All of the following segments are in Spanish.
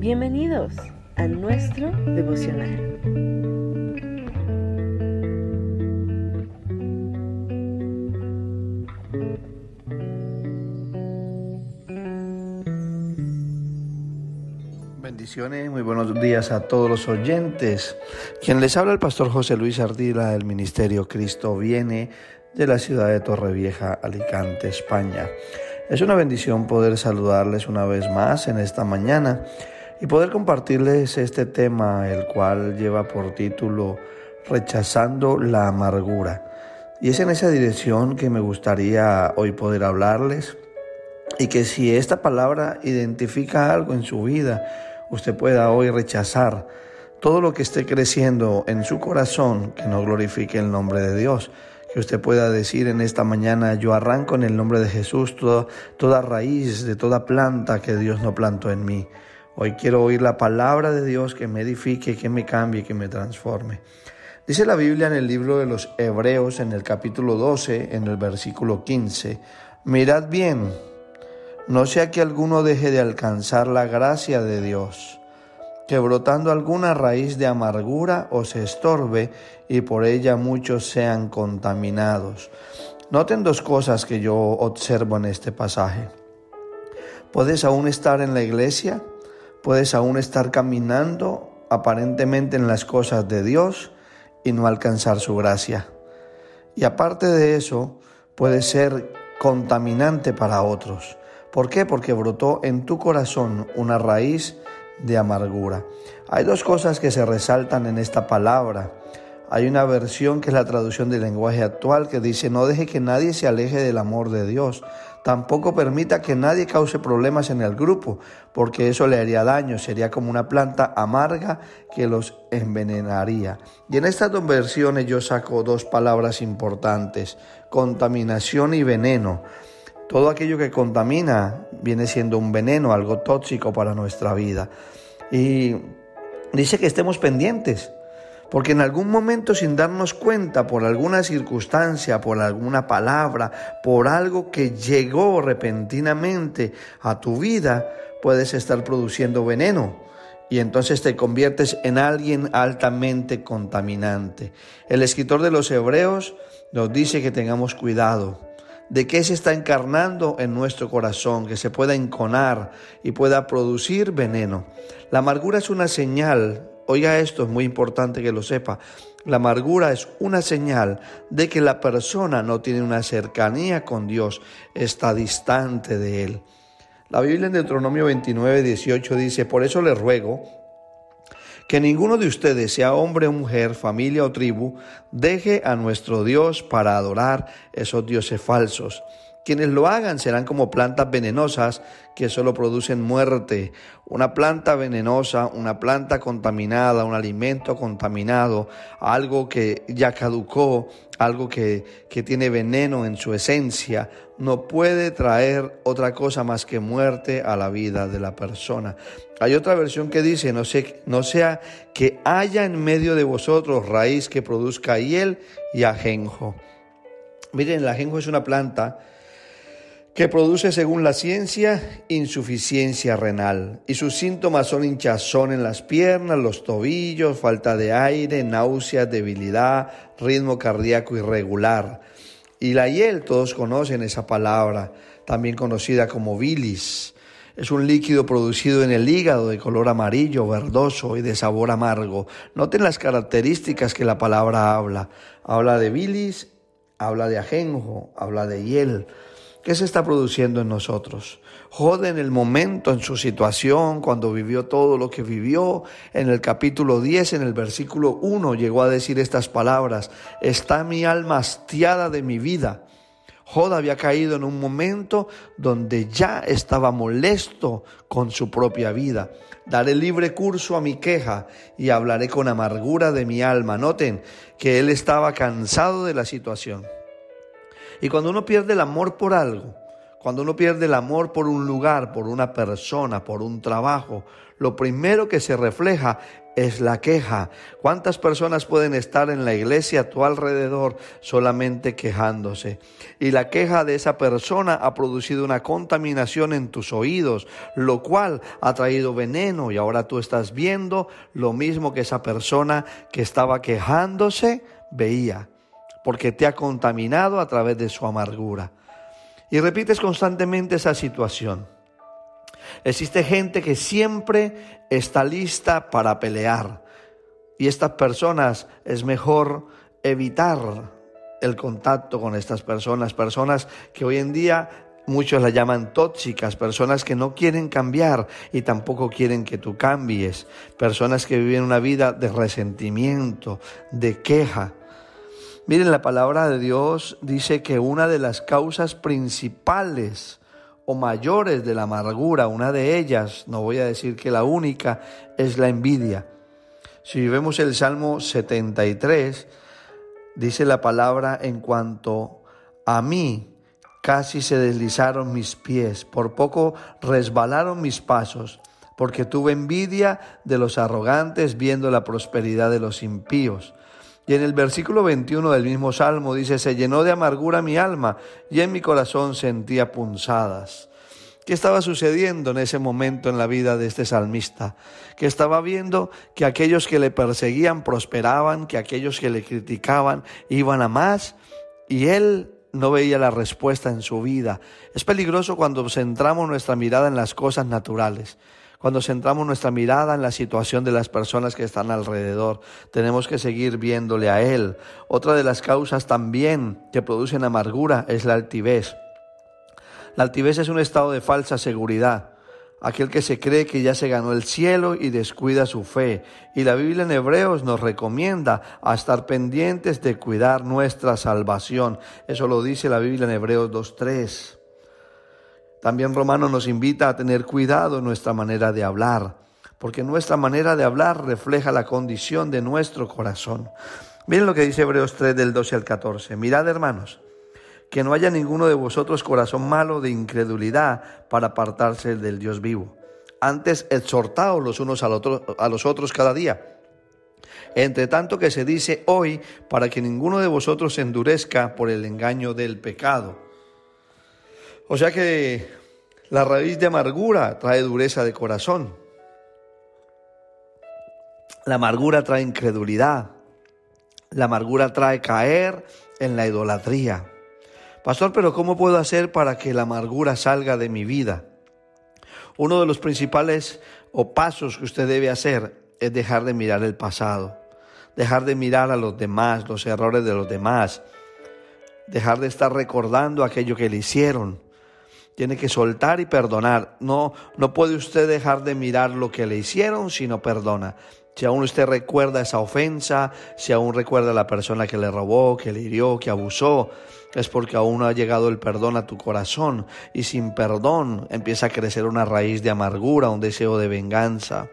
Bienvenidos a nuestro devocional. Bendiciones, muy buenos días a todos los oyentes. Quien les habla el pastor José Luis Ardila del Ministerio Cristo viene de la ciudad de Torrevieja, Alicante, España. Es una bendición poder saludarles una vez más en esta mañana y poder compartirles este tema, el cual lleva por título Rechazando la amargura. Y es en esa dirección que me gustaría hoy poder hablarles y que si esta palabra identifica algo en su vida, usted pueda hoy rechazar todo lo que esté creciendo en su corazón que no glorifique el nombre de Dios que usted pueda decir en esta mañana, yo arranco en el nombre de Jesús toda, toda raíz de toda planta que Dios no plantó en mí. Hoy quiero oír la palabra de Dios que me edifique, que me cambie, que me transforme. Dice la Biblia en el libro de los Hebreos, en el capítulo 12, en el versículo 15, mirad bien, no sea que alguno deje de alcanzar la gracia de Dios que brotando alguna raíz de amargura os estorbe y por ella muchos sean contaminados. Noten dos cosas que yo observo en este pasaje. Puedes aún estar en la iglesia, puedes aún estar caminando aparentemente en las cosas de Dios y no alcanzar su gracia. Y aparte de eso, puede ser contaminante para otros. ¿Por qué? Porque brotó en tu corazón una raíz de amargura. Hay dos cosas que se resaltan en esta palabra. Hay una versión que es la traducción del lenguaje actual que dice, no deje que nadie se aleje del amor de Dios. Tampoco permita que nadie cause problemas en el grupo, porque eso le haría daño, sería como una planta amarga que los envenenaría. Y en estas dos versiones yo saco dos palabras importantes, contaminación y veneno. Todo aquello que contamina viene siendo un veneno, algo tóxico para nuestra vida. Y dice que estemos pendientes, porque en algún momento sin darnos cuenta, por alguna circunstancia, por alguna palabra, por algo que llegó repentinamente a tu vida, puedes estar produciendo veneno y entonces te conviertes en alguien altamente contaminante. El escritor de los Hebreos nos dice que tengamos cuidado de qué se está encarnando en nuestro corazón, que se pueda enconar y pueda producir veneno. La amargura es una señal, oiga esto, es muy importante que lo sepa, la amargura es una señal de que la persona no tiene una cercanía con Dios, está distante de Él. La Biblia en Deuteronomio 29, 18 dice, por eso le ruego, que ninguno de ustedes, sea hombre o mujer, familia o tribu, deje a nuestro Dios para adorar esos dioses falsos. Quienes lo hagan serán como plantas venenosas que solo producen muerte. Una planta venenosa, una planta contaminada, un alimento contaminado, algo que ya caducó, algo que, que tiene veneno en su esencia, no puede traer otra cosa más que muerte a la vida de la persona. Hay otra versión que dice, no, no sea que haya en medio de vosotros raíz que produzca hiel y ajenjo. Miren, el ajenjo es una planta que produce, según la ciencia, insuficiencia renal. Y sus síntomas son hinchazón en las piernas, los tobillos, falta de aire, náuseas, debilidad, ritmo cardíaco irregular. Y la hiel, todos conocen esa palabra, también conocida como bilis. Es un líquido producido en el hígado de color amarillo, verdoso y de sabor amargo. Noten las características que la palabra habla. Habla de bilis, habla de ajenjo, habla de hiel. ¿Qué se está produciendo en nosotros? Jode en el momento, en su situación, cuando vivió todo lo que vivió. En el capítulo 10, en el versículo 1, llegó a decir estas palabras, está mi alma hastiada de mi vida. Jod había caído en un momento donde ya estaba molesto con su propia vida. Daré libre curso a mi queja y hablaré con amargura de mi alma. Noten que él estaba cansado de la situación. Y cuando uno pierde el amor por algo, Cuando uno pierde el amor por un lugar, por una persona, por un trabajo, lo primero que se refleja es la queja. ¿Cuántas personas pueden estar en la iglesia a tu alrededor solamente quejándose? Y la queja de esa persona ha producido una contaminación en tus oídos, lo cual ha traído veneno y ahora tú estás viendo lo mismo que esa persona que estaba quejándose veía, porque te ha contaminado a través de su amargura. Y repites constantemente esa situación. Existe gente que siempre está lista para pelear. Y estas personas es mejor evitar el contacto con estas personas, personas que hoy en día muchos las llaman tóxicas, personas que no quieren cambiar y tampoco quieren que tú cambies, personas que viven una vida de resentimiento, de queja. Miren, la palabra de Dios dice que una de las causas principales o mayores de la amargura, una de ellas, no voy a decir que la única, es la envidia. Si vemos el Salmo 73, dice la palabra en cuanto a mí, casi se deslizaron mis pies, por poco resbalaron mis pasos, porque tuve envidia de los arrogantes viendo la prosperidad de los impíos. Y en el versículo 21 del mismo Salmo dice, se llenó de amargura mi alma y en mi corazón sentía punzadas. ¿Qué estaba sucediendo en ese momento en la vida de este salmista? Que estaba viendo que aquellos que le perseguían prosperaban, que aquellos que le criticaban iban a más y él no veía la respuesta en su vida. Es peligroso cuando centramos nuestra mirada en las cosas naturales cuando centramos nuestra mirada en la situación de las personas que están alrededor. Tenemos que seguir viéndole a Él. Otra de las causas también que producen amargura es la altivez. La altivez es un estado de falsa seguridad. Aquel que se cree que ya se ganó el cielo y descuida su fe. Y la Biblia en Hebreos nos recomienda a estar pendientes de cuidar nuestra salvación. Eso lo dice la Biblia en Hebreos 2.3. También Romano nos invita a tener cuidado en nuestra manera de hablar, porque nuestra manera de hablar refleja la condición de nuestro corazón. Miren lo que dice Hebreos 3 del 12 al 14. Mirad hermanos, que no haya ninguno de vosotros corazón malo de incredulidad para apartarse del Dios vivo. Antes exhortaos los unos a los otros cada día. Entre tanto que se dice hoy, para que ninguno de vosotros se endurezca por el engaño del pecado. O sea que la raíz de amargura trae dureza de corazón. La amargura trae incredulidad. La amargura trae caer en la idolatría. Pastor, pero ¿cómo puedo hacer para que la amargura salga de mi vida? Uno de los principales o pasos que usted debe hacer es dejar de mirar el pasado, dejar de mirar a los demás, los errores de los demás, dejar de estar recordando aquello que le hicieron, tiene que soltar y perdonar. No, no puede usted dejar de mirar lo que le hicieron, sino perdona. Si aún usted recuerda esa ofensa, si aún recuerda a la persona que le robó, que le hirió, que abusó, es porque aún no ha llegado el perdón a tu corazón. Y sin perdón empieza a crecer una raíz de amargura, un deseo de venganza.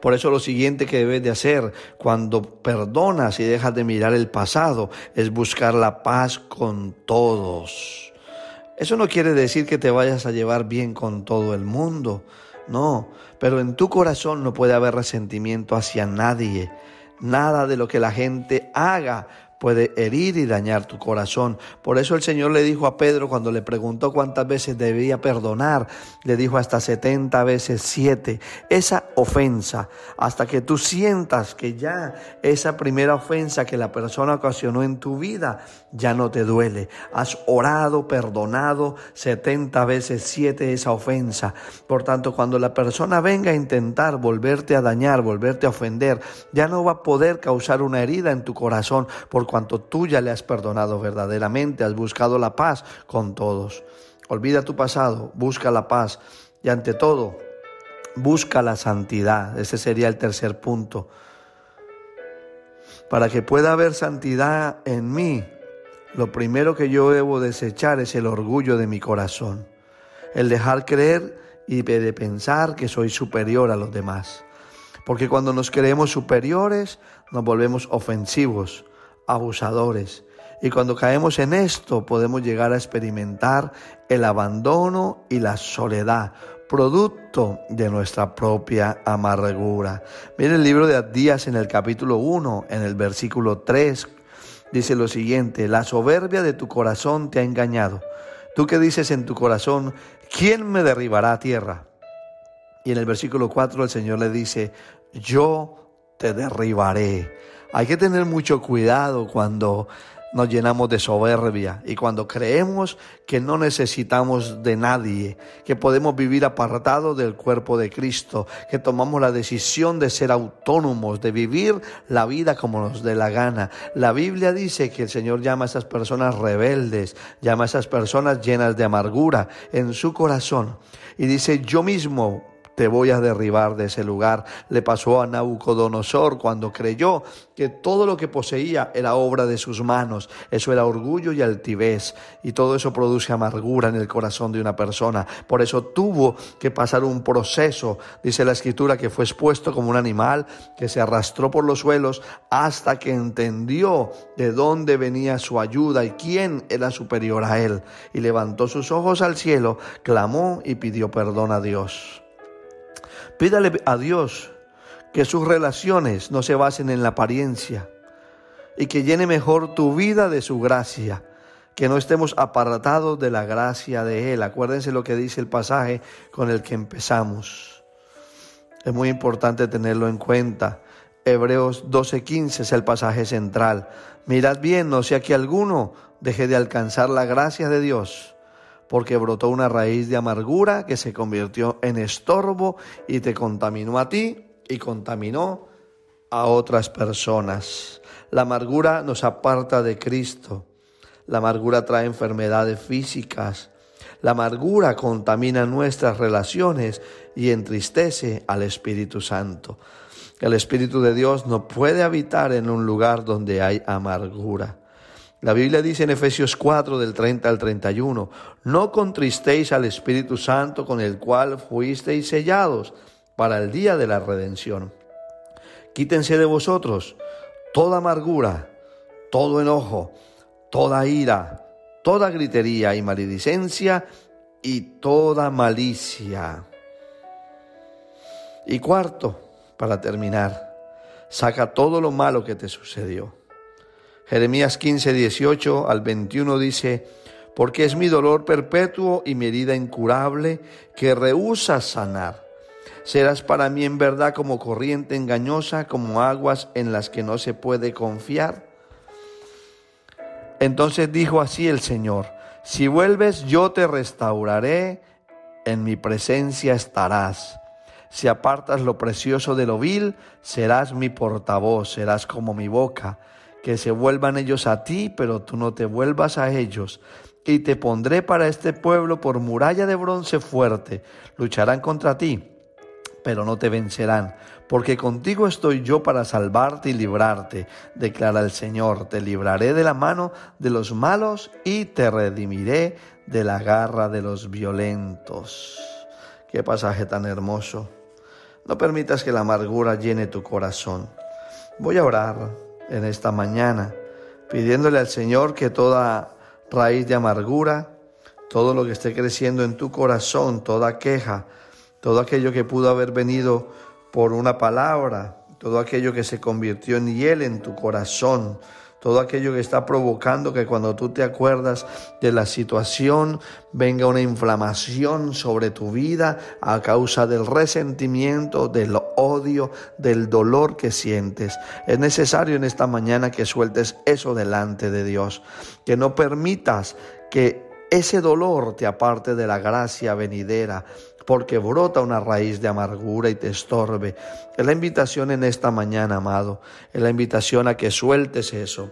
Por eso lo siguiente que debes de hacer cuando perdonas y dejas de mirar el pasado es buscar la paz con todos. Eso no quiere decir que te vayas a llevar bien con todo el mundo, no, pero en tu corazón no puede haber resentimiento hacia nadie. Nada de lo que la gente haga puede herir y dañar tu corazón. Por eso el Señor le dijo a Pedro cuando le preguntó cuántas veces debía perdonar, le dijo hasta 70 veces 7. Esa ofensa, hasta que tú sientas que ya esa primera ofensa que la persona ocasionó en tu vida ya no te duele. Has orado, perdonado 70 veces 7 esa ofensa. Por tanto, cuando la persona venga a intentar volverte a dañar, volverte a ofender, ya no va a poder causar una herida en tu corazón cuanto tú ya le has perdonado verdaderamente, has buscado la paz con todos. Olvida tu pasado, busca la paz y ante todo, busca la santidad. Ese sería el tercer punto. Para que pueda haber santidad en mí, lo primero que yo debo desechar es el orgullo de mi corazón, el dejar creer y de pensar que soy superior a los demás. Porque cuando nos creemos superiores, nos volvemos ofensivos, abusadores. Y cuando caemos en esto podemos llegar a experimentar el abandono y la soledad, producto de nuestra propia amargura. Mire el libro de Adías en el capítulo 1, en el versículo 3, dice lo siguiente, la soberbia de tu corazón te ha engañado. Tú que dices en tu corazón, ¿quién me derribará a tierra? Y en el versículo 4 el Señor le dice, yo te derribaré. Hay que tener mucho cuidado cuando nos llenamos de soberbia y cuando creemos que no necesitamos de nadie, que podemos vivir apartados del cuerpo de Cristo, que tomamos la decisión de ser autónomos, de vivir la vida como nos dé la gana. La Biblia dice que el Señor llama a esas personas rebeldes, llama a esas personas llenas de amargura en su corazón y dice, yo mismo te voy a derribar de ese lugar. Le pasó a Nabucodonosor cuando creyó que todo lo que poseía era obra de sus manos. Eso era orgullo y altivez. Y todo eso produce amargura en el corazón de una persona. Por eso tuvo que pasar un proceso, dice la escritura, que fue expuesto como un animal que se arrastró por los suelos hasta que entendió de dónde venía su ayuda y quién era superior a él. Y levantó sus ojos al cielo, clamó y pidió perdón a Dios. Pídale a Dios que sus relaciones no se basen en la apariencia y que llene mejor tu vida de su gracia, que no estemos apartados de la gracia de Él. Acuérdense lo que dice el pasaje con el que empezamos. Es muy importante tenerlo en cuenta. Hebreos 12:15 es el pasaje central. Mirad bien, no sea que alguno deje de alcanzar la gracia de Dios porque brotó una raíz de amargura que se convirtió en estorbo y te contaminó a ti y contaminó a otras personas. La amargura nos aparta de Cristo. La amargura trae enfermedades físicas. La amargura contamina nuestras relaciones y entristece al Espíritu Santo. El Espíritu de Dios no puede habitar en un lugar donde hay amargura. La Biblia dice en Efesios 4 del 30 al 31, no contristéis al Espíritu Santo con el cual fuisteis sellados para el día de la redención. Quítense de vosotros toda amargura, todo enojo, toda ira, toda gritería y maledicencia y toda malicia. Y cuarto, para terminar, saca todo lo malo que te sucedió Jeremías 15, 18 al 21 dice, porque es mi dolor perpetuo y mi herida incurable que rehúsa sanar. Serás para mí en verdad como corriente engañosa, como aguas en las que no se puede confiar. Entonces dijo así el Señor, si vuelves yo te restauraré, en mi presencia estarás. Si apartas lo precioso de lo vil, serás mi portavoz, serás como mi boca que se vuelvan ellos a ti, pero tú no te vuelvas a ellos. Y te pondré para este pueblo por muralla de bronce fuerte. Lucharán contra ti, pero no te vencerán, porque contigo estoy yo para salvarte y librarte, declara el Señor. Te libraré de la mano de los malos y te redimiré de la garra de los violentos. Qué pasaje tan hermoso. No permitas que la amargura llene tu corazón. Voy a orar en esta mañana, pidiéndole al Señor que toda raíz de amargura, todo lo que esté creciendo en tu corazón, toda queja, todo aquello que pudo haber venido por una palabra, todo aquello que se convirtió en hiel en tu corazón, todo aquello que está provocando que cuando tú te acuerdas de la situación venga una inflamación sobre tu vida a causa del resentimiento, del odio, del dolor que sientes. Es necesario en esta mañana que sueltes eso delante de Dios, que no permitas que ese dolor te aparte de la gracia venidera, porque brota una raíz de amargura y te estorbe. Es la invitación en esta mañana, amado, es la invitación a que sueltes eso.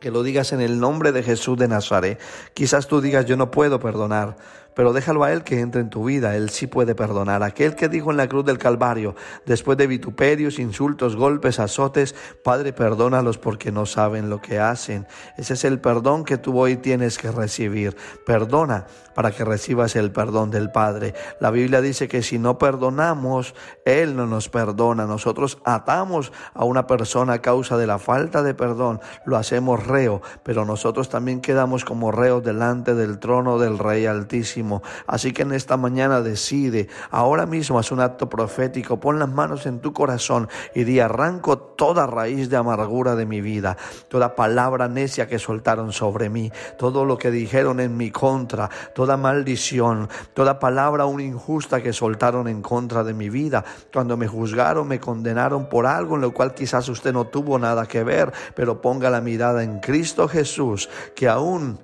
Que lo digas en el nombre de Jesús de Nazaret. Quizás tú digas, yo no puedo perdonar, pero déjalo a Él que entre en tu vida. Él sí puede perdonar. Aquel que dijo en la cruz del Calvario, después de vituperios, insultos, golpes, azotes, Padre, perdónalos porque no saben lo que hacen. Ese es el perdón que tú hoy tienes que recibir. Perdona para que recibas el perdón del Padre. La Biblia dice que si no perdonamos, Él no nos perdona. Nosotros atamos a una persona a causa de la falta de perdón, lo hacemos reo, pero nosotros también quedamos como reos delante del trono del Rey Altísimo. Así que en esta mañana decide, ahora mismo haz un acto profético, pon las manos en tu corazón y di arranco toda raíz de amargura de mi vida, toda palabra necia que soltaron sobre mí, todo lo que dijeron en mi contra, toda maldición, toda palabra un injusta que soltaron en contra de mi vida, cuando me juzgaron, me condenaron por algo en lo cual quizás usted no tuvo nada que ver, pero ponga la mirada en Cristo Jesús, que aún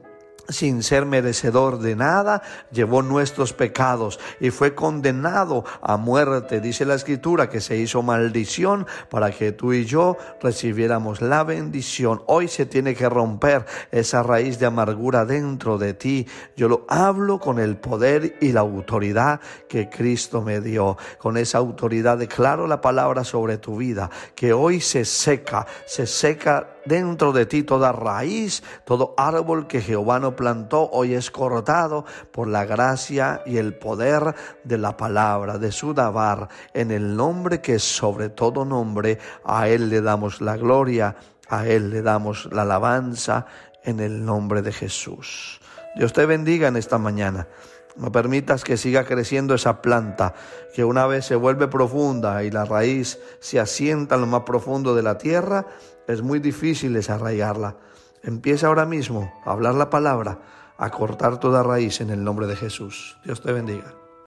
sin ser merecedor de nada, llevó nuestros pecados y fue condenado a muerte. Dice la escritura que se hizo maldición para que tú y yo recibiéramos la bendición. Hoy se tiene que romper esa raíz de amargura dentro de ti. Yo lo hablo con el poder y la autoridad que Cristo me dio. Con esa autoridad declaro la palabra sobre tu vida, que hoy se seca, se seca dentro de ti toda raíz, todo árbol que Jehová no plantó, hoy es cortado por la gracia y el poder de la palabra, de su dabar, en el nombre que sobre todo nombre, a Él le damos la gloria, a Él le damos la alabanza, en el nombre de Jesús. Dios te bendiga en esta mañana. No permitas que siga creciendo esa planta, que una vez se vuelve profunda y la raíz se asienta en lo más profundo de la tierra, es muy difícil desarraigarla. Empieza ahora mismo a hablar la palabra, a cortar toda raíz en el nombre de Jesús. Dios te bendiga.